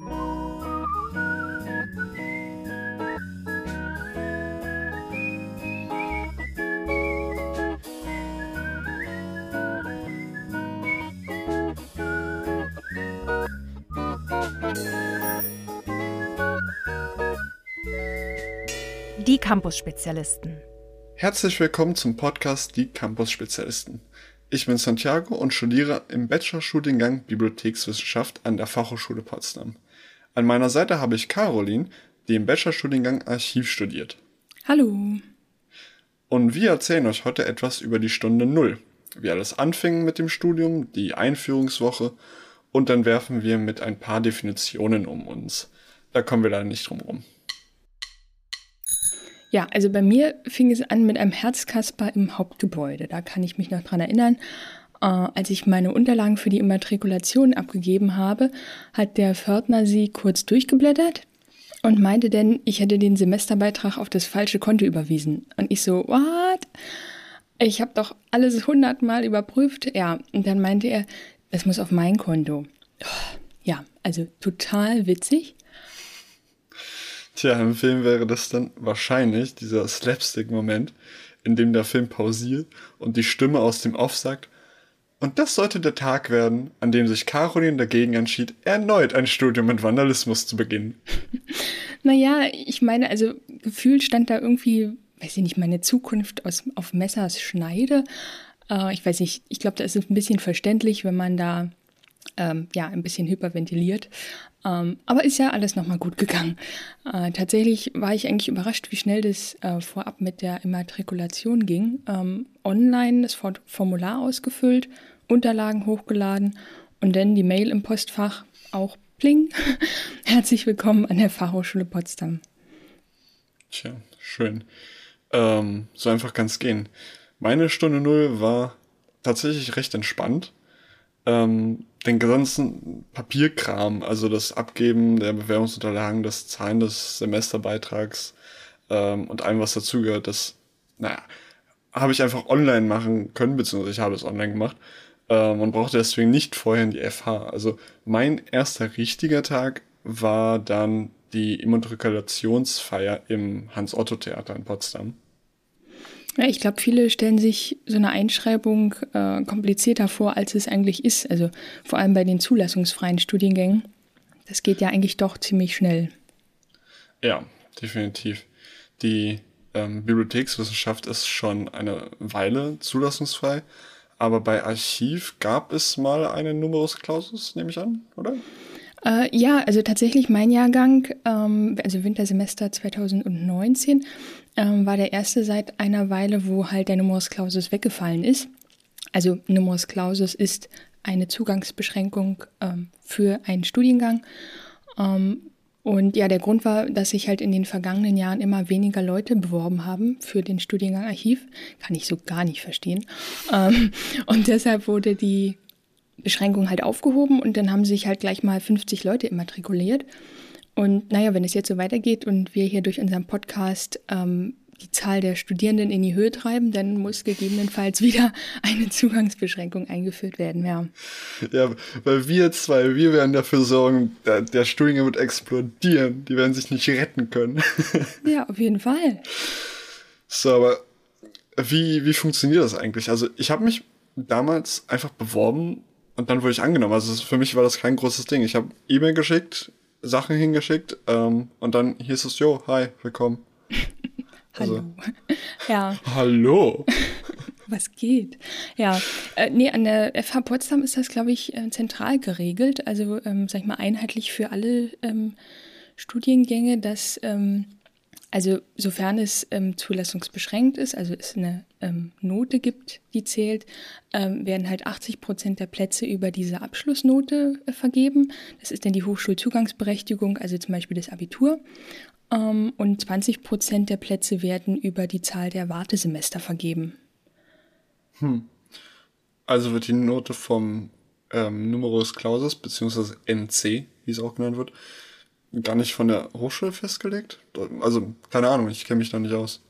Die Campus-Spezialisten. Herzlich willkommen zum Podcast Die Campus-Spezialisten. Ich bin Santiago und studiere im Bachelorstudiengang Bibliothekswissenschaft an der Fachhochschule Potsdam. An meiner Seite habe ich Caroline, die im Bachelorstudiengang Archiv studiert. Hallo. Und wir erzählen euch heute etwas über die Stunde Null, wie alles anfing mit dem Studium, die Einführungswoche und dann werfen wir mit ein paar Definitionen um uns. Da kommen wir leider nicht drum rum. Ja, also bei mir fing es an mit einem Herzkasper im Hauptgebäude. Da kann ich mich noch dran erinnern. Äh, als ich meine Unterlagen für die Immatrikulation abgegeben habe, hat der Pförtner sie kurz durchgeblättert und meinte denn, ich hätte den Semesterbeitrag auf das falsche Konto überwiesen. Und ich so, what? Ich habe doch alles hundertmal überprüft. Ja, und dann meinte er, es muss auf mein Konto. Ja, also total witzig. Tja, im Film wäre das dann wahrscheinlich dieser Slapstick-Moment, in dem der Film pausiert und die Stimme aus dem Off sagt, und das sollte der Tag werden, an dem sich Caroline dagegen entschied, erneut ein Studium mit Vandalismus zu beginnen. Naja, ich meine, also gefühlt stand da irgendwie, weiß ich nicht, meine Zukunft aus, auf Messers Schneide. Äh, ich weiß nicht, ich glaube, da ist es ein bisschen verständlich, wenn man da ähm, ja ein bisschen hyperventiliert. Ähm, aber ist ja alles nochmal gut gegangen. Äh, tatsächlich war ich eigentlich überrascht, wie schnell das äh, vorab mit der Immatrikulation ging. Ähm, online das Formular ausgefüllt, Unterlagen hochgeladen und dann die Mail im Postfach auch pling. Herzlich willkommen an der Fachhochschule Potsdam. Tja, schön. Ähm, so einfach kann es gehen. Meine Stunde Null war tatsächlich recht entspannt. Ähm, den ganzen Papierkram, also das Abgeben der Bewerbungsunterlagen, das Zahlen des Semesterbeitrags ähm, und allem, was dazugehört, das, naja, habe ich einfach online machen können, beziehungsweise ich habe es online gemacht ähm, und brauchte deswegen nicht vorher in die FH. Also mein erster richtiger Tag war dann die Immatrikulationsfeier im Hans-Otto-Theater in Potsdam. Ja, ich glaube, viele stellen sich so eine Einschreibung äh, komplizierter vor, als es eigentlich ist. Also vor allem bei den zulassungsfreien Studiengängen. Das geht ja eigentlich doch ziemlich schnell. Ja, definitiv. Die ähm, Bibliothekswissenschaft ist schon eine Weile zulassungsfrei, aber bei Archiv gab es mal eine Numerus Clausus, nehme ich an, oder? Äh, ja, also tatsächlich mein Jahrgang, ähm, also Wintersemester 2019, ähm, war der erste seit einer Weile, wo halt der Numerus Clausus weggefallen ist. Also Numerus Clausus ist eine Zugangsbeschränkung ähm, für einen Studiengang. Ähm, und ja, der Grund war, dass sich halt in den vergangenen Jahren immer weniger Leute beworben haben für den Studiengang Archiv. Kann ich so gar nicht verstehen. Ähm, und deshalb wurde die Beschränkung halt aufgehoben und dann haben sich halt gleich mal 50 Leute immatrikuliert. Und naja, wenn es jetzt so weitergeht und wir hier durch unseren Podcast ähm, die Zahl der Studierenden in die Höhe treiben, dann muss gegebenenfalls wieder eine Zugangsbeschränkung eingeführt werden, ja. Ja, weil wir zwei, wir werden dafür sorgen, der, der Studiengang wird explodieren. Die werden sich nicht retten können. Ja, auf jeden Fall. So, aber wie, wie funktioniert das eigentlich? Also ich habe mich damals einfach beworben und dann wurde ich angenommen. Also für mich war das kein großes Ding. Ich habe E-Mail geschickt, Sachen hingeschickt ähm, und dann hieß es, jo, hi, willkommen. Hallo. Also, ja. Hallo. Was geht? Ja, äh, nee, an der FH Potsdam ist das, glaube ich, äh, zentral geregelt. Also, ähm, sag ich mal, einheitlich für alle ähm, Studiengänge, dass, ähm, also sofern es ähm, zulassungsbeschränkt ist, also es eine ähm, Note gibt, die zählt, ähm, werden halt 80 Prozent der Plätze über diese Abschlussnote äh, vergeben. Das ist dann die Hochschulzugangsberechtigung, also zum Beispiel das Abitur. Ähm, und 20 Prozent der Plätze werden über die Zahl der Wartesemester vergeben. Hm. Also wird die Note vom ähm, Numerus Clausus, beziehungsweise NC, wie es auch genannt wird, gar nicht von der Hochschule festgelegt? Also, keine Ahnung, ich kenne mich da nicht aus.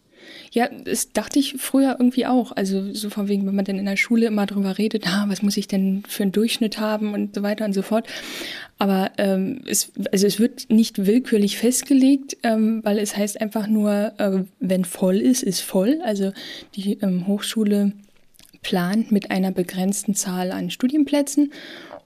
Ja, das dachte ich früher irgendwie auch. Also so von wegen, wenn man dann in der Schule immer drüber redet, ah, was muss ich denn für einen Durchschnitt haben und so weiter und so fort. Aber ähm, es, also es wird nicht willkürlich festgelegt, ähm, weil es heißt einfach nur, äh, wenn voll ist, ist voll. Also die ähm, Hochschule plant mit einer begrenzten Zahl an Studienplätzen.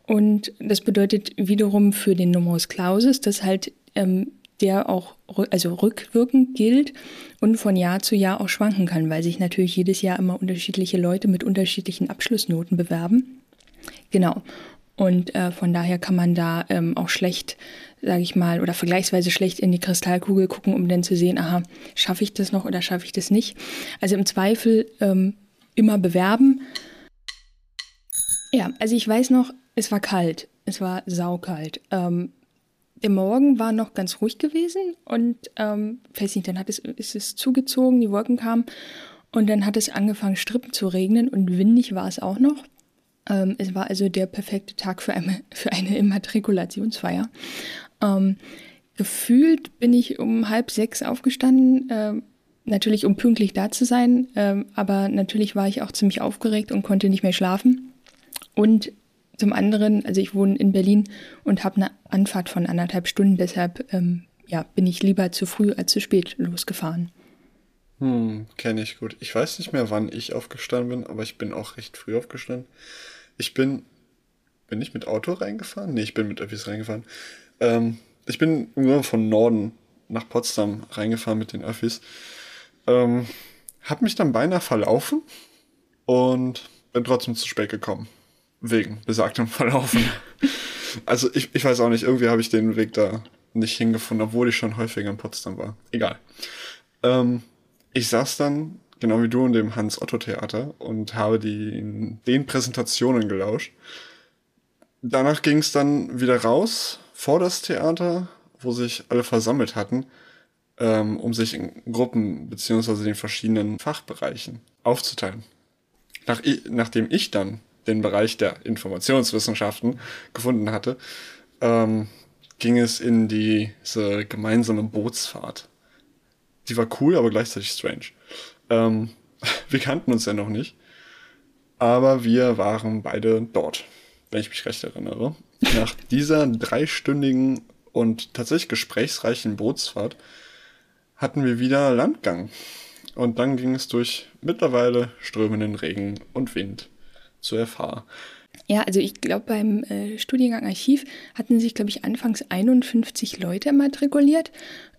Und das bedeutet wiederum für den Numerus Clausus, dass halt ähm, der auch also rückwirkend gilt und von Jahr zu Jahr auch schwanken kann, weil sich natürlich jedes Jahr immer unterschiedliche Leute mit unterschiedlichen Abschlussnoten bewerben. Genau. Und äh, von daher kann man da ähm, auch schlecht, sage ich mal, oder vergleichsweise schlecht in die Kristallkugel gucken, um dann zu sehen, aha, schaffe ich das noch oder schaffe ich das nicht. Also im Zweifel ähm, immer bewerben. Ja, also ich weiß noch, es war kalt. Es war saukalt. Ähm, der Morgen war noch ganz ruhig gewesen und ähm, weiß nicht, dann hat es, ist es zugezogen, die Wolken kamen und dann hat es angefangen, Strippen zu regnen und windig war es auch noch. Ähm, es war also der perfekte Tag für eine, für eine Immatrikulationsfeier. Ähm, gefühlt bin ich um halb sechs aufgestanden, äh, natürlich um pünktlich da zu sein, äh, aber natürlich war ich auch ziemlich aufgeregt und konnte nicht mehr schlafen. Und zum anderen, also ich wohne in Berlin und habe eine Anfahrt von anderthalb Stunden, deshalb ähm, ja, bin ich lieber zu früh als zu spät losgefahren. Hm, kenne ich gut. Ich weiß nicht mehr, wann ich aufgestanden bin, aber ich bin auch recht früh aufgestanden. Ich bin, bin ich mit Auto reingefahren? Nee, ich bin mit Öffis reingefahren. Ähm, ich bin von Norden nach Potsdam reingefahren mit den Öffis. Ähm, hab mich dann beinahe verlaufen und bin trotzdem zu spät gekommen wegen besagtem Verlaufen. also ich, ich weiß auch nicht, irgendwie habe ich den Weg da nicht hingefunden, obwohl ich schon häufiger in Potsdam war. Egal. Ähm, ich saß dann, genau wie du, in dem Hans-Otto-Theater und habe die, den Präsentationen gelauscht. Danach ging es dann wieder raus vor das Theater, wo sich alle versammelt hatten, ähm, um sich in Gruppen beziehungsweise den verschiedenen Fachbereichen aufzuteilen. Nach, nachdem ich dann den Bereich der Informationswissenschaften gefunden hatte, ähm, ging es in diese gemeinsame Bootsfahrt. Die war cool, aber gleichzeitig strange. Ähm, wir kannten uns ja noch nicht, aber wir waren beide dort, wenn ich mich recht erinnere. Nach dieser dreistündigen und tatsächlich gesprächsreichen Bootsfahrt hatten wir wieder Landgang. Und dann ging es durch mittlerweile strömenden Regen und Wind zur FH. Ja, also ich glaube, beim äh, Studiengang Archiv hatten sich, glaube ich, anfangs 51 Leute matrikuliert,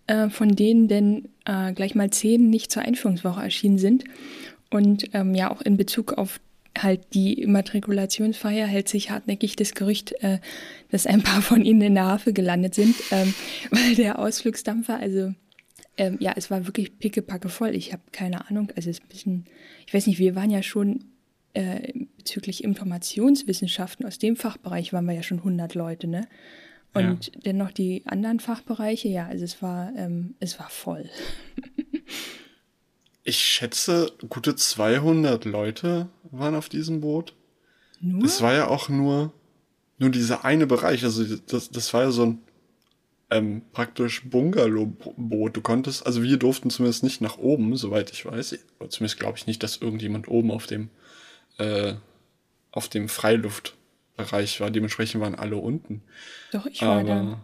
äh, von denen denn äh, gleich mal zehn nicht zur Einführungswoche erschienen sind. Und ähm, ja, auch in Bezug auf halt die Immatrikulationsfeier hält sich hartnäckig das Gerücht, äh, dass ein paar von ihnen in der Hafe gelandet sind, ähm, weil der Ausflugsdampfer, also ähm, ja, es war wirklich pickepacke voll. Ich habe keine Ahnung, also es ist ein bisschen, ich weiß nicht, wir waren ja schon äh, bezüglich Informationswissenschaften aus dem Fachbereich waren wir ja schon 100 Leute, ne? Und ja. dennoch die anderen Fachbereiche, ja, also es war, ähm, es war voll. ich schätze, gute 200 Leute waren auf diesem Boot. Nur? Das war ja auch nur, nur dieser eine Bereich. Also das, das war ja so ein ähm, praktisch Bungalow-Boot. Du konntest, also wir durften zumindest nicht nach oben, soweit ich weiß. Zumindest glaube ich nicht, dass irgendjemand oben auf dem äh, auf dem Freiluftbereich war. Dementsprechend waren alle unten. Doch, ich war Aber, da.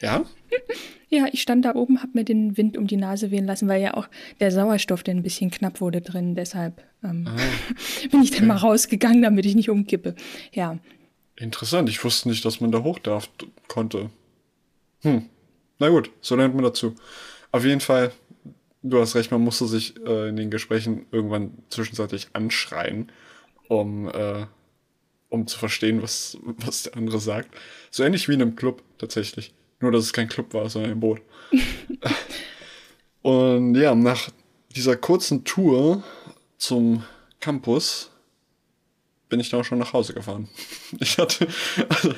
Ja? ja, ich stand da oben, hab mir den Wind um die Nase wehen lassen, weil ja auch der Sauerstoff der ein bisschen knapp wurde drin. Deshalb ähm, ah, bin ich dann okay. mal rausgegangen, damit ich nicht umkippe. Ja. Interessant. Ich wusste nicht, dass man da hoch darf konnte. Hm. Na gut, so lernt man dazu. Auf jeden Fall du hast recht, man musste sich äh, in den Gesprächen irgendwann zwischenzeitlich anschreien, um, äh, um zu verstehen, was, was der andere sagt. So ähnlich wie in einem Club tatsächlich. Nur, dass es kein Club war, sondern ein Boot. Und ja, nach dieser kurzen Tour zum Campus bin ich dann auch schon nach Hause gefahren. Ich hatte, also,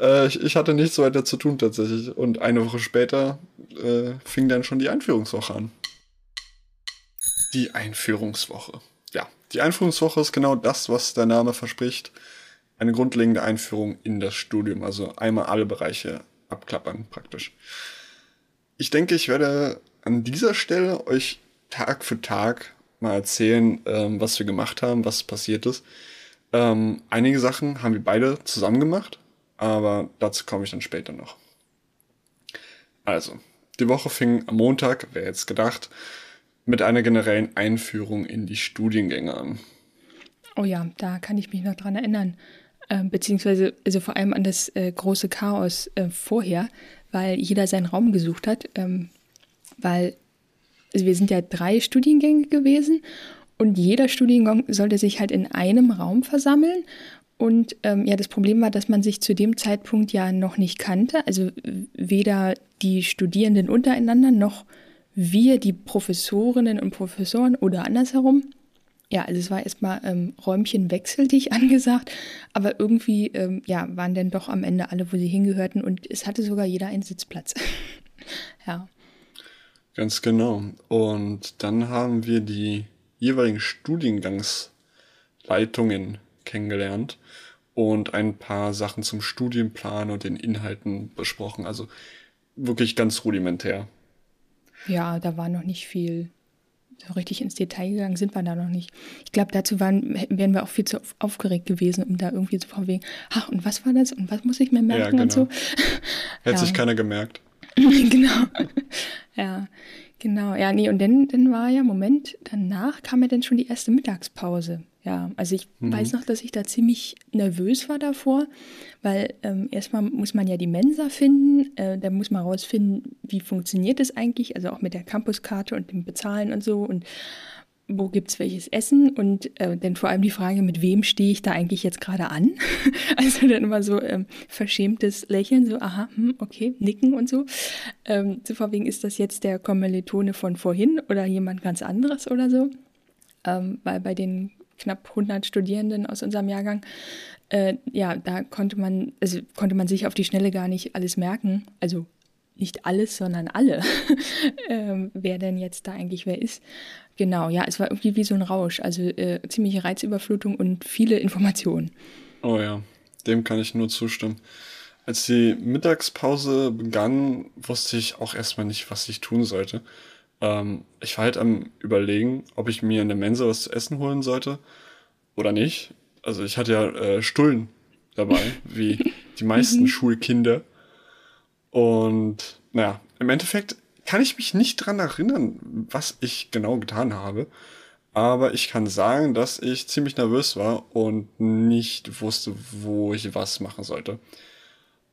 äh, ich, ich, hatte nichts weiter zu tun tatsächlich. Und eine Woche später äh, fing dann schon die Einführungswoche an. Die Einführungswoche. Die Einführungswoche ist genau das, was der Name verspricht. Eine grundlegende Einführung in das Studium, also einmal alle Bereiche abklappern praktisch. Ich denke, ich werde an dieser Stelle euch Tag für Tag mal erzählen, ähm, was wir gemacht haben, was passiert ist. Ähm, einige Sachen haben wir beide zusammen gemacht, aber dazu komme ich dann später noch. Also, die Woche fing am Montag, wer jetzt gedacht, mit einer generellen Einführung in die Studiengänge an. Oh ja, da kann ich mich noch dran erinnern. Äh, beziehungsweise also vor allem an das äh, große Chaos äh, vorher, weil jeder seinen Raum gesucht hat. Ähm, weil also wir sind ja drei Studiengänge gewesen und jeder Studiengang sollte sich halt in einem Raum versammeln. Und ähm, ja, das Problem war, dass man sich zu dem Zeitpunkt ja noch nicht kannte. Also weder die Studierenden untereinander noch wir, die Professorinnen und Professoren oder andersherum. Ja, also es war erstmal ähm, Räumchen wechseldig angesagt, aber irgendwie ähm, ja, waren dann doch am Ende alle, wo sie hingehörten und es hatte sogar jeder einen Sitzplatz. ja. Ganz genau. Und dann haben wir die jeweiligen Studiengangsleitungen kennengelernt und ein paar Sachen zum Studienplan und den Inhalten besprochen. Also wirklich ganz rudimentär. Ja, da war noch nicht viel. So richtig ins Detail gegangen sind wir da noch nicht. Ich glaube, dazu waren, wären wir auch viel zu aufgeregt gewesen, um da irgendwie zu vorwegen, ach, und was war das und was muss ich mir merken ja, genau. und so. Hätte ja. sich keiner gemerkt. genau. ja, genau. Ja, nee, und dann, dann war ja, Moment, danach kam ja dann schon die erste Mittagspause. Ja, also ich mhm. weiß noch, dass ich da ziemlich nervös war davor, weil ähm, erstmal muss man ja die Mensa finden, äh, da muss man rausfinden, wie funktioniert das eigentlich, also auch mit der Campuskarte und dem Bezahlen und so und wo gibt es welches Essen und äh, dann vor allem die Frage, mit wem stehe ich da eigentlich jetzt gerade an? also dann immer so ähm, verschämtes Lächeln, so aha, hm, okay, nicken und so. Ähm, so vorwiegend ist das jetzt der Kommilitone von vorhin oder jemand ganz anderes oder so. Ähm, weil bei den knapp 100 Studierenden aus unserem Jahrgang, äh, ja, da konnte man, also konnte man sich auf die Schnelle gar nicht alles merken. Also nicht alles, sondern alle, ähm, wer denn jetzt da eigentlich wer ist. Genau, ja, es war irgendwie wie so ein Rausch, also äh, ziemliche Reizüberflutung und viele Informationen. Oh ja, dem kann ich nur zustimmen. Als die Mittagspause begann, wusste ich auch erstmal nicht, was ich tun sollte. Ähm, ich war halt am überlegen, ob ich mir in der Mensa was zu essen holen sollte oder nicht. Also ich hatte ja äh, Stullen dabei, wie die meisten mhm. Schulkinder. Und naja, im Endeffekt kann ich mich nicht dran erinnern, was ich genau getan habe. Aber ich kann sagen, dass ich ziemlich nervös war und nicht wusste, wo ich was machen sollte.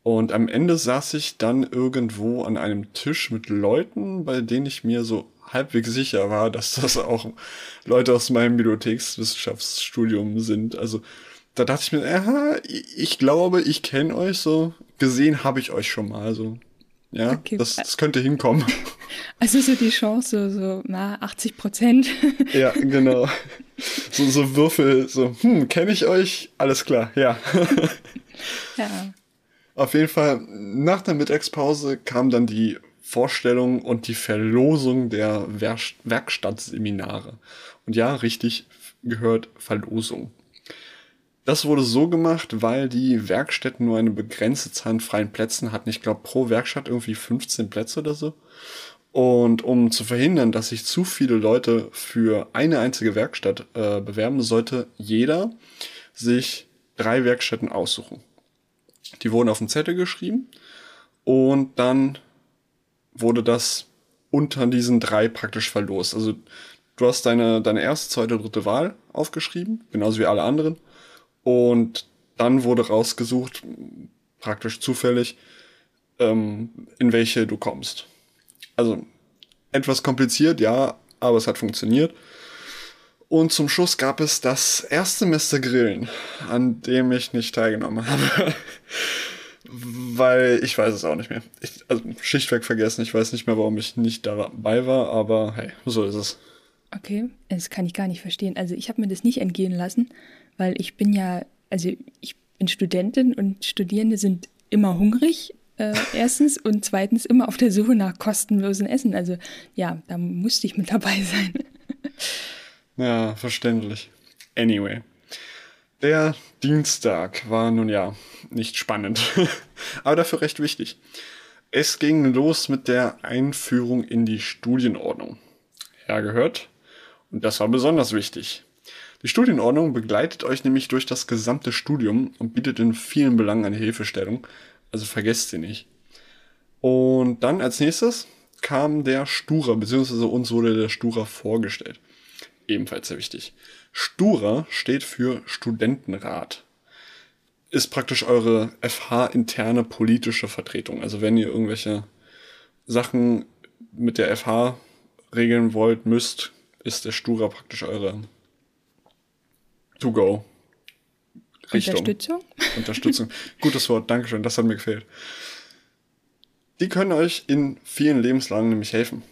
Und am Ende saß ich dann irgendwo an einem Tisch mit Leuten, bei denen ich mir so halbwegs sicher war, dass das auch Leute aus meinem Bibliothekswissenschaftsstudium sind. Also da dachte ich mir, aha, ich glaube, ich kenne euch so. Gesehen habe ich euch schon mal so. Ja, okay. das, das könnte hinkommen. Also so die Chance, so, na, 80 Prozent. Ja, genau. So, so Würfel, so, hm, kenne ich euch? Alles klar, ja. Ja. Auf jeden Fall, nach der Mittagspause kam dann die Vorstellung und die Verlosung der Werk Werkstattseminare. Und ja, richtig gehört Verlosung. Das wurde so gemacht, weil die Werkstätten nur eine begrenzte Zahl an freien Plätzen hatten. Ich glaube, pro Werkstatt irgendwie 15 Plätze oder so. Und um zu verhindern, dass sich zu viele Leute für eine einzige Werkstatt äh, bewerben, sollte jeder sich drei Werkstätten aussuchen. Die wurden auf den Zettel geschrieben und dann wurde das unter diesen drei praktisch verlost. Also du hast deine, deine erste, zweite, dritte Wahl aufgeschrieben, genauso wie alle anderen. Und dann wurde rausgesucht, praktisch zufällig, ähm, in welche du kommst. Also etwas kompliziert, ja, aber es hat funktioniert. Und zum Schluss gab es das Erstsemester Grillen, an dem ich nicht teilgenommen habe. Weil ich weiß es auch nicht mehr. Ich, also schlichtweg vergessen. Ich weiß nicht mehr, warum ich nicht dabei war, aber hey, so ist es. Okay, das kann ich gar nicht verstehen. Also ich habe mir das nicht entgehen lassen, weil ich bin ja, also ich bin Studentin und Studierende sind immer hungrig, äh, erstens, und zweitens immer auf der Suche nach kostenlosem Essen. Also ja, da musste ich mit dabei sein. Ja, verständlich. Anyway. Der Dienstag war nun ja nicht spannend, aber dafür recht wichtig. Es ging los mit der Einführung in die Studienordnung. FH gehört. Und das war besonders wichtig. Die Studienordnung begleitet euch nämlich durch das gesamte Studium und bietet in vielen Belangen eine Hilfestellung. Also vergesst sie nicht. Und dann als nächstes kam der Stura, beziehungsweise uns wurde der Stura vorgestellt. Ebenfalls sehr wichtig. Stura steht für Studentenrat. Ist praktisch eure FH-interne politische Vertretung. Also wenn ihr irgendwelche Sachen mit der FH regeln wollt, müsst, ist der Stura praktisch eure To-Go. Richtung. Unterstützung? Unterstützung. Gutes Wort, Dankeschön, das hat mir gefehlt. Die können euch in vielen Lebenslagen nämlich helfen.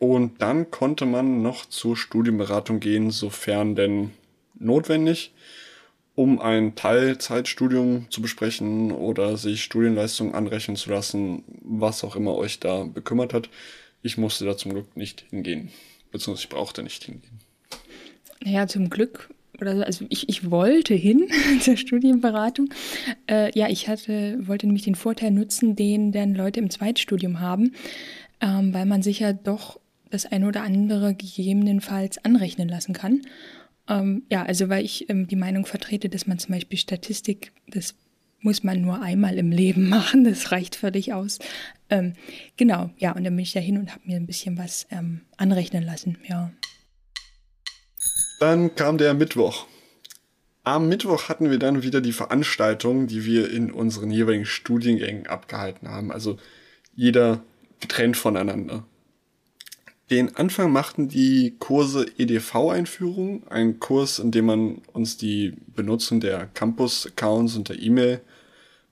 Und dann konnte man noch zur Studienberatung gehen, sofern denn notwendig, um ein Teilzeitstudium zu besprechen oder sich Studienleistungen anrechnen zu lassen, was auch immer euch da bekümmert hat. Ich musste da zum Glück nicht hingehen, beziehungsweise ich brauchte nicht hingehen. Naja, zum Glück oder so. Also ich, ich wollte hin zur Studienberatung. Äh, ja, ich hatte, wollte nämlich den Vorteil nutzen, den dann Leute im Zweitstudium haben, ähm, weil man sich ja doch das eine oder andere gegebenenfalls anrechnen lassen kann. Ähm, ja, also weil ich ähm, die Meinung vertrete, dass man zum Beispiel Statistik, das muss man nur einmal im Leben machen, das reicht völlig aus. Ähm, genau, ja, und dann bin ich da hin und habe mir ein bisschen was ähm, anrechnen lassen, ja. Dann kam der Mittwoch. Am Mittwoch hatten wir dann wieder die Veranstaltung, die wir in unseren jeweiligen Studiengängen abgehalten haben. Also jeder getrennt voneinander. Den Anfang machten die Kurse EDV-Einführung, ein Kurs, in dem man uns die Benutzung der Campus-Accounts und der E-Mail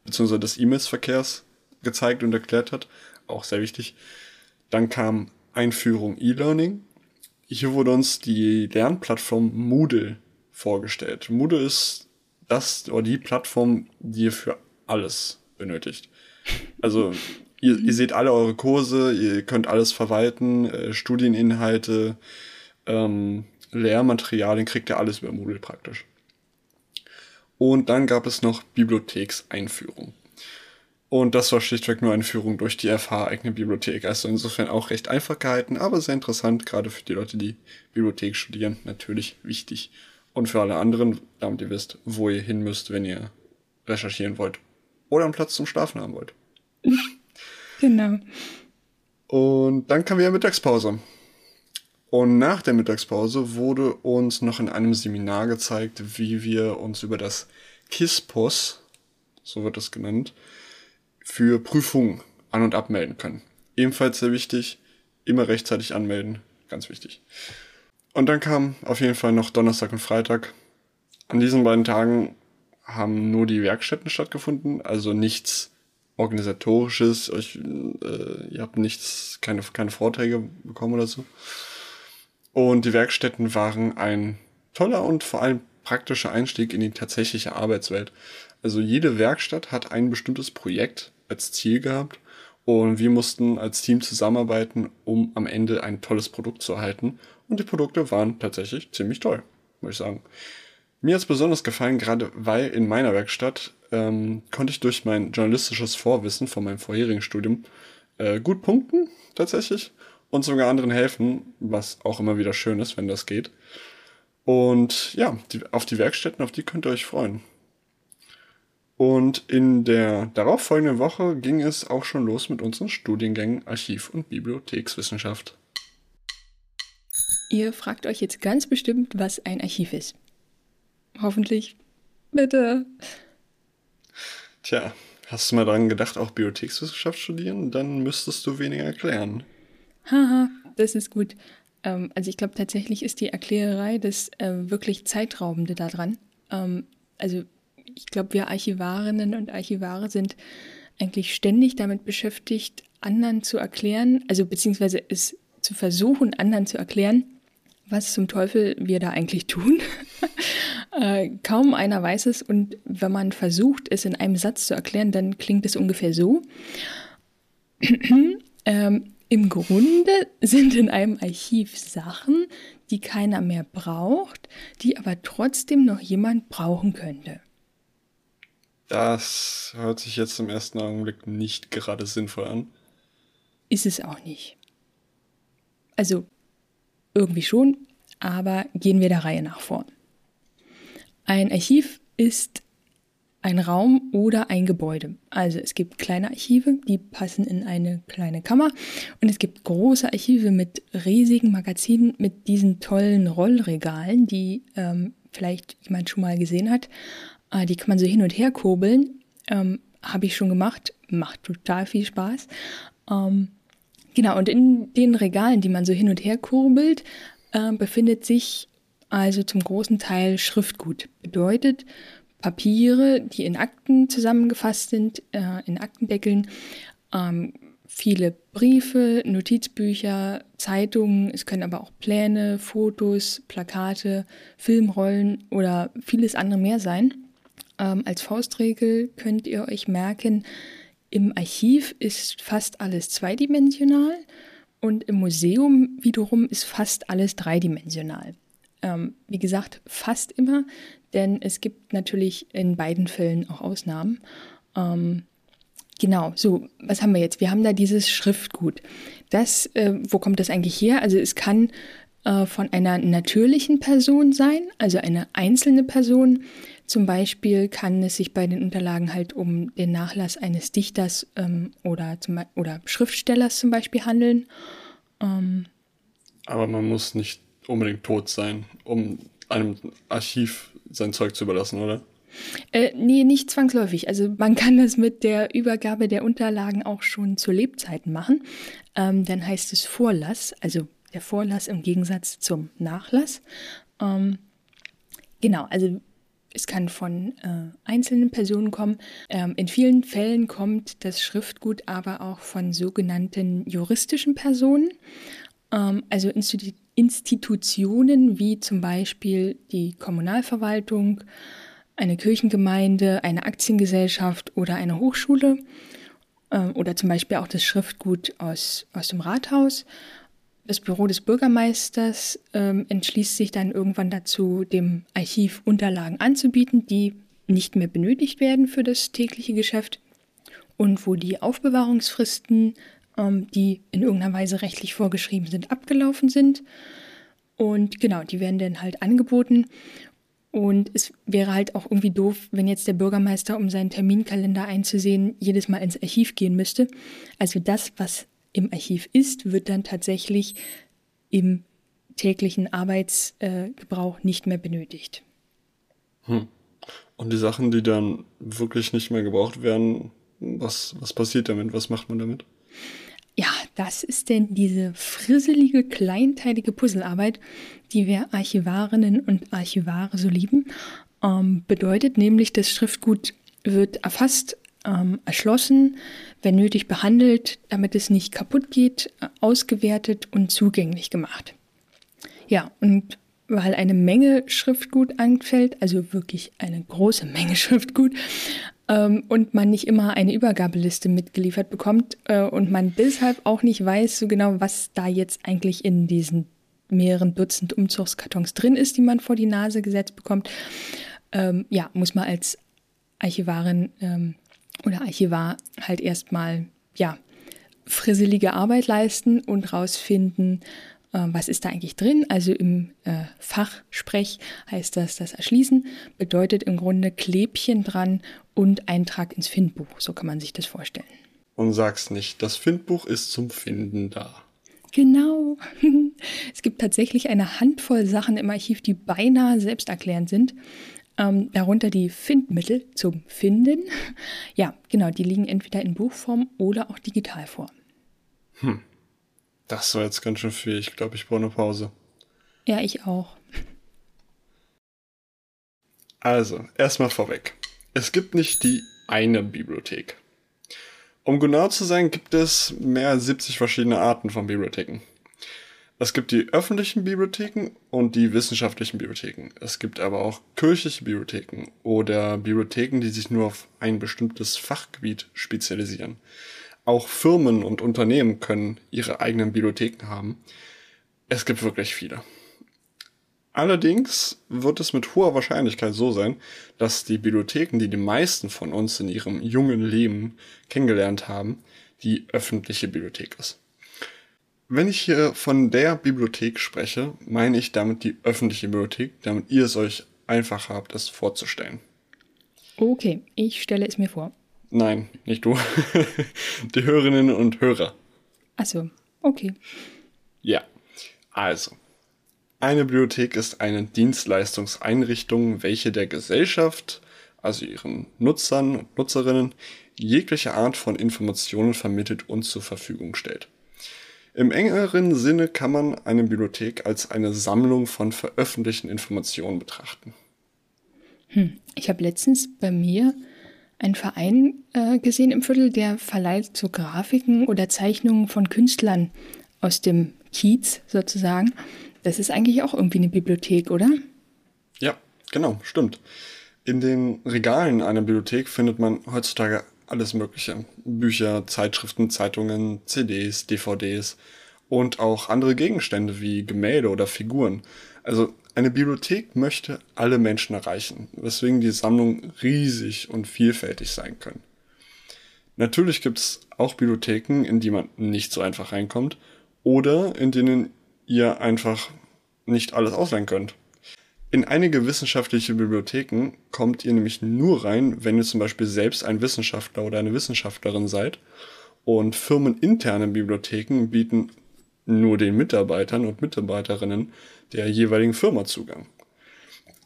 bzw. des E-Mails-Verkehrs gezeigt und erklärt hat. Auch sehr wichtig. Dann kam Einführung E-Learning. Hier wurde uns die Lernplattform Moodle vorgestellt. Moodle ist das oder die Plattform, die ihr für alles benötigt. Also Ihr, ihr seht alle eure Kurse, ihr könnt alles verwalten, äh, Studieninhalte, ähm, Lehrmaterialien, kriegt ihr alles über Moodle praktisch. Und dann gab es noch Bibliothekseinführung. Und das war schlichtweg nur eine Führung durch die FH-eigene Bibliothek. Also insofern auch recht einfach gehalten, aber sehr interessant, gerade für die Leute, die Bibliothek studieren, natürlich wichtig. Und für alle anderen, damit ihr wisst, wo ihr hin müsst, wenn ihr recherchieren wollt. Oder einen Platz zum Schlafen haben wollt. Genau. Und dann kam wieder Mittagspause. Und nach der Mittagspause wurde uns noch in einem Seminar gezeigt, wie wir uns über das KISPOS, so wird das genannt, für Prüfungen an- und abmelden können. Ebenfalls sehr wichtig, immer rechtzeitig anmelden, ganz wichtig. Und dann kam auf jeden Fall noch Donnerstag und Freitag. An diesen beiden Tagen haben nur die Werkstätten stattgefunden, also nichts organisatorisches, euch, äh, ihr habt nichts, keine, keine Vorträge bekommen oder so. Und die Werkstätten waren ein toller und vor allem praktischer Einstieg in die tatsächliche Arbeitswelt. Also jede Werkstatt hat ein bestimmtes Projekt als Ziel gehabt und wir mussten als Team zusammenarbeiten, um am Ende ein tolles Produkt zu erhalten. Und die Produkte waren tatsächlich ziemlich toll, muss ich sagen. Mir hat es besonders gefallen, gerade weil in meiner Werkstatt ähm, konnte ich durch mein journalistisches Vorwissen von meinem vorherigen Studium äh, gut punkten, tatsächlich, und sogar anderen helfen, was auch immer wieder schön ist, wenn das geht. Und ja, die, auf die Werkstätten, auf die könnt ihr euch freuen. Und in der darauffolgenden Woche ging es auch schon los mit unseren Studiengängen Archiv- und Bibliothekswissenschaft. Ihr fragt euch jetzt ganz bestimmt, was ein Archiv ist. Hoffentlich. Bitte. Tja, hast du mal daran gedacht, auch Bibliothekswissenschaft studieren? Dann müsstest du weniger erklären. Haha, das ist gut. Ähm, also ich glaube tatsächlich ist die Erklärerei das äh, wirklich Zeitraubende daran. Ähm, also ich glaube, wir Archivarinnen und Archivare sind eigentlich ständig damit beschäftigt, anderen zu erklären, also beziehungsweise es zu versuchen, anderen zu erklären, was zum Teufel wir da eigentlich tun. äh, kaum einer weiß es und wenn man versucht, es in einem Satz zu erklären, dann klingt es ungefähr so. ähm, Im Grunde sind in einem Archiv Sachen, die keiner mehr braucht, die aber trotzdem noch jemand brauchen könnte. Das hört sich jetzt im ersten Augenblick nicht gerade sinnvoll an. Ist es auch nicht. Also irgendwie schon, aber gehen wir der Reihe nach vor. Ein Archiv ist ein Raum oder ein Gebäude. Also es gibt kleine Archive, die passen in eine kleine Kammer und es gibt große Archive mit riesigen Magazinen, mit diesen tollen Rollregalen, die ähm, vielleicht jemand schon mal gesehen hat. Äh, die kann man so hin und her kurbeln. Ähm, Habe ich schon gemacht, macht total viel Spaß. Ähm, genau, und in den Regalen, die man so hin und her kurbelt, äh, befindet sich also zum großen Teil Schriftgut. Bedeutet Papiere, die in Akten zusammengefasst sind, äh, in Aktendeckeln, ähm, viele Briefe, Notizbücher, Zeitungen, es können aber auch Pläne, Fotos, Plakate, Filmrollen oder vieles andere mehr sein. Ähm, als Faustregel könnt ihr euch merken, im Archiv ist fast alles zweidimensional und im Museum wiederum ist fast alles dreidimensional. Ähm, wie gesagt, fast immer, denn es gibt natürlich in beiden Fällen auch Ausnahmen. Ähm, genau, so, was haben wir jetzt? Wir haben da dieses Schriftgut. Das, äh, wo kommt das eigentlich her? Also es kann äh, von einer natürlichen Person sein, also eine einzelne Person. Zum Beispiel kann es sich bei den Unterlagen halt um den Nachlass eines Dichters ähm, oder, zum, oder Schriftstellers zum Beispiel handeln. Ähm, Aber man muss nicht unbedingt tot sein, um einem Archiv sein Zeug zu überlassen, oder? Äh, nee, nicht zwangsläufig. Also man kann das mit der Übergabe der Unterlagen auch schon zu Lebzeiten machen. Ähm, dann heißt es Vorlass, also der Vorlass im Gegensatz zum Nachlass. Ähm, genau, also es kann von äh, einzelnen Personen kommen. Ähm, in vielen Fällen kommt das Schriftgut aber auch von sogenannten juristischen Personen, ähm, also Institu Institutionen wie zum Beispiel die Kommunalverwaltung, eine Kirchengemeinde, eine Aktiengesellschaft oder eine Hochschule äh, oder zum Beispiel auch das Schriftgut aus, aus dem Rathaus. Das Büro des Bürgermeisters ähm, entschließt sich dann irgendwann dazu, dem Archiv Unterlagen anzubieten, die nicht mehr benötigt werden für das tägliche Geschäft und wo die Aufbewahrungsfristen ähm, die in irgendeiner Weise rechtlich vorgeschrieben sind, abgelaufen sind. Und genau, die werden dann halt angeboten. Und es wäre halt auch irgendwie doof, wenn jetzt der Bürgermeister, um seinen Terminkalender einzusehen, jedes Mal ins Archiv gehen müsste. Also das, was im Archiv ist, wird dann tatsächlich im täglichen Arbeitsgebrauch nicht mehr benötigt. Hm. Und die Sachen, die dann wirklich nicht mehr gebraucht werden, was, was passiert damit? Was macht man damit? Ja, das ist denn diese frisselige, kleinteilige Puzzlearbeit, die wir Archivarinnen und Archivare so lieben. Ähm, bedeutet nämlich, das Schriftgut wird erfasst, ähm, erschlossen, wenn nötig behandelt, damit es nicht kaputt geht, ausgewertet und zugänglich gemacht. Ja, und weil eine Menge Schriftgut anfällt, also wirklich eine große Menge Schriftgut, ähm, und man nicht immer eine Übergabeliste mitgeliefert bekommt äh, und man deshalb auch nicht weiß so genau, was da jetzt eigentlich in diesen mehreren Dutzend Umzugskartons drin ist, die man vor die Nase gesetzt bekommt, ähm, ja, muss man als Archivarin ähm, oder Archivar halt erstmal, ja, frisselige Arbeit leisten und rausfinden, äh, was ist da eigentlich drin. Also im äh, Fachsprech heißt das das Erschließen, bedeutet im Grunde Klebchen dran und Eintrag ins Findbuch. So kann man sich das vorstellen. Und sag's nicht, das Findbuch ist zum Finden da. Genau. Es gibt tatsächlich eine Handvoll Sachen im Archiv, die beinahe selbsterklärend sind. Ähm, darunter die Findmittel zum Finden. Ja, genau, die liegen entweder in Buchform oder auch digital vor. Hm. Das war jetzt ganz schön viel. Ich glaube, ich brauche eine Pause. Ja, ich auch. Also, erstmal vorweg. Es gibt nicht die eine Bibliothek. Um genau zu sein, gibt es mehr als 70 verschiedene Arten von Bibliotheken. Es gibt die öffentlichen Bibliotheken und die wissenschaftlichen Bibliotheken. Es gibt aber auch kirchliche Bibliotheken oder Bibliotheken, die sich nur auf ein bestimmtes Fachgebiet spezialisieren. Auch Firmen und Unternehmen können ihre eigenen Bibliotheken haben. Es gibt wirklich viele. Allerdings wird es mit hoher Wahrscheinlichkeit so sein, dass die Bibliotheken, die die meisten von uns in ihrem jungen Leben kennengelernt haben, die öffentliche Bibliothek ist. Wenn ich hier von der Bibliothek spreche, meine ich damit die öffentliche Bibliothek, damit ihr es euch einfach habt, das vorzustellen. Okay, ich stelle es mir vor. Nein, nicht du. die Hörerinnen und Hörer. Achso, okay. Ja, also. Eine Bibliothek ist eine Dienstleistungseinrichtung, welche der Gesellschaft, also ihren Nutzern und Nutzerinnen, jegliche Art von Informationen vermittelt und zur Verfügung stellt. Im engeren Sinne kann man eine Bibliothek als eine Sammlung von veröffentlichten Informationen betrachten. Hm. Ich habe letztens bei mir einen Verein äh, gesehen im Viertel, der verleiht so Grafiken oder Zeichnungen von Künstlern aus dem Kiez sozusagen. Das ist eigentlich auch irgendwie eine Bibliothek, oder? Ja, genau, stimmt. In den Regalen einer Bibliothek findet man heutzutage alles Mögliche. Bücher, Zeitschriften, Zeitungen, CDs, DVDs und auch andere Gegenstände wie Gemälde oder Figuren. Also eine Bibliothek möchte alle Menschen erreichen, weswegen die Sammlungen riesig und vielfältig sein können. Natürlich gibt es auch Bibliotheken, in die man nicht so einfach reinkommt oder in denen ihr einfach nicht alles ausleihen könnt. In einige wissenschaftliche Bibliotheken kommt ihr nämlich nur rein, wenn ihr zum Beispiel selbst ein Wissenschaftler oder eine Wissenschaftlerin seid. Und firmeninterne Bibliotheken bieten nur den Mitarbeitern und Mitarbeiterinnen der jeweiligen Firma Zugang.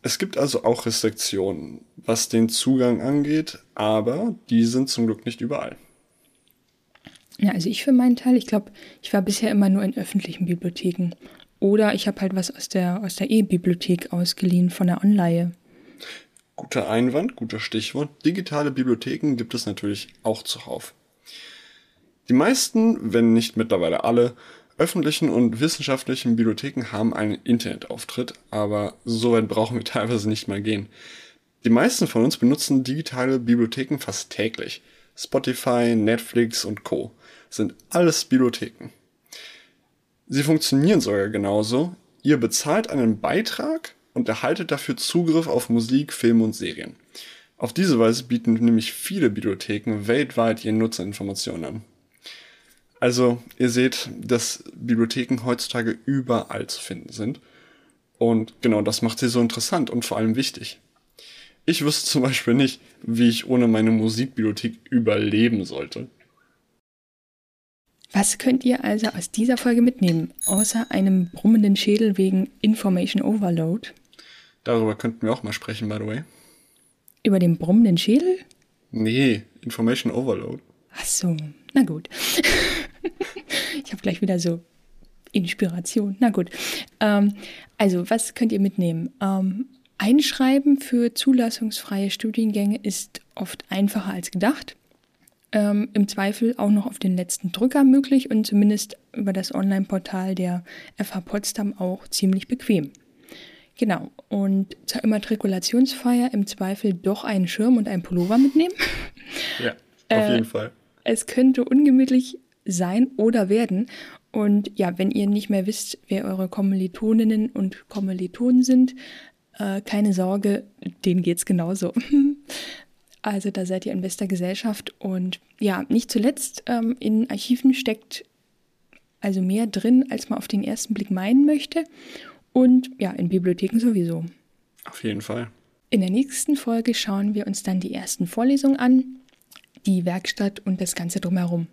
Es gibt also auch Restriktionen, was den Zugang angeht, aber die sind zum Glück nicht überall. Ja, also ich für meinen Teil, ich glaube, ich war bisher immer nur in öffentlichen Bibliotheken. Oder ich habe halt was aus der aus der E-Bibliothek ausgeliehen von der Online. Guter Einwand, guter Stichwort. Digitale Bibliotheken gibt es natürlich auch zuhauf. Die meisten, wenn nicht mittlerweile alle, öffentlichen und wissenschaftlichen Bibliotheken haben einen Internetauftritt, aber so weit brauchen wir teilweise nicht mal gehen. Die meisten von uns benutzen digitale Bibliotheken fast täglich. Spotify, Netflix und Co. sind alles Bibliotheken. Sie funktionieren sogar genauso. Ihr bezahlt einen Beitrag und erhaltet dafür Zugriff auf Musik, Filme und Serien. Auf diese Weise bieten nämlich viele Bibliotheken weltweit ihren Nutzerinformationen an. Also ihr seht, dass Bibliotheken heutzutage überall zu finden sind. Und genau das macht sie so interessant und vor allem wichtig. Ich wüsste zum Beispiel nicht, wie ich ohne meine Musikbibliothek überleben sollte. Was könnt ihr also aus dieser Folge mitnehmen, außer einem brummenden Schädel wegen Information Overload? Darüber könnten wir auch mal sprechen, by the way. Über den brummenden Schädel? Nee, Information Overload. Ach so, na gut. ich habe gleich wieder so Inspiration. Na gut. Ähm, also, was könnt ihr mitnehmen? Ähm, Einschreiben für zulassungsfreie Studiengänge ist oft einfacher als gedacht ähm, im Zweifel auch noch auf den letzten Drücker möglich und zumindest über das Online-Portal der FH Potsdam auch ziemlich bequem. Genau. Und zur Immatrikulationsfeier im Zweifel doch einen Schirm und einen Pullover mitnehmen. Ja, auf äh, jeden Fall. Es könnte ungemütlich sein oder werden. Und ja, wenn ihr nicht mehr wisst, wer eure Kommilitoninnen und Kommilitonen sind, äh, keine Sorge, denen geht's genauso. Also da seid ihr in bester Gesellschaft. Und ja, nicht zuletzt, ähm, in Archiven steckt also mehr drin, als man auf den ersten Blick meinen möchte. Und ja, in Bibliotheken sowieso. Auf jeden Fall. In der nächsten Folge schauen wir uns dann die ersten Vorlesungen an, die Werkstatt und das Ganze drumherum.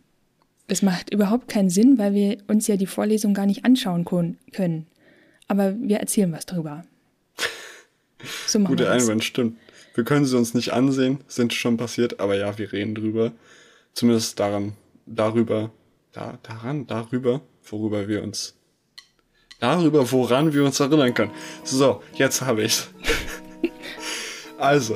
Das macht überhaupt keinen Sinn, weil wir uns ja die Vorlesung gar nicht anschauen können. Aber wir erzählen was drüber. So Guter Einwand, stimmt. Wir können sie uns nicht ansehen, sind schon passiert, aber ja, wir reden drüber. Zumindest daran, darüber, da, daran, darüber, worüber wir uns, darüber, woran wir uns erinnern können. So, jetzt habe ich's. also,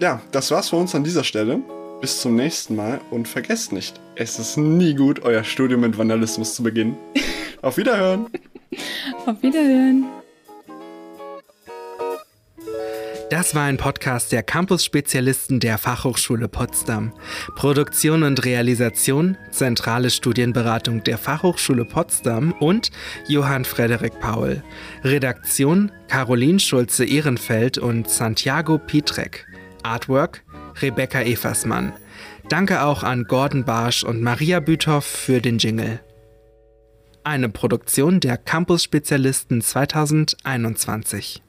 ja, das war's für uns an dieser Stelle. Bis zum nächsten Mal und vergesst nicht, es ist nie gut, euer Studium mit Vandalismus zu beginnen. Auf Wiederhören! Auf Wiederhören! Das war ein Podcast der Campus-Spezialisten der Fachhochschule Potsdam. Produktion und Realisation, zentrale Studienberatung der Fachhochschule Potsdam und Johann Frederik Paul. Redaktion Caroline Schulze-Ehrenfeld und Santiago Pietrek. Artwork Rebecca Eversmann. Danke auch an Gordon Barsch und Maria Büthoff für den Jingle. eine Produktion der Campus Spezialisten 2021.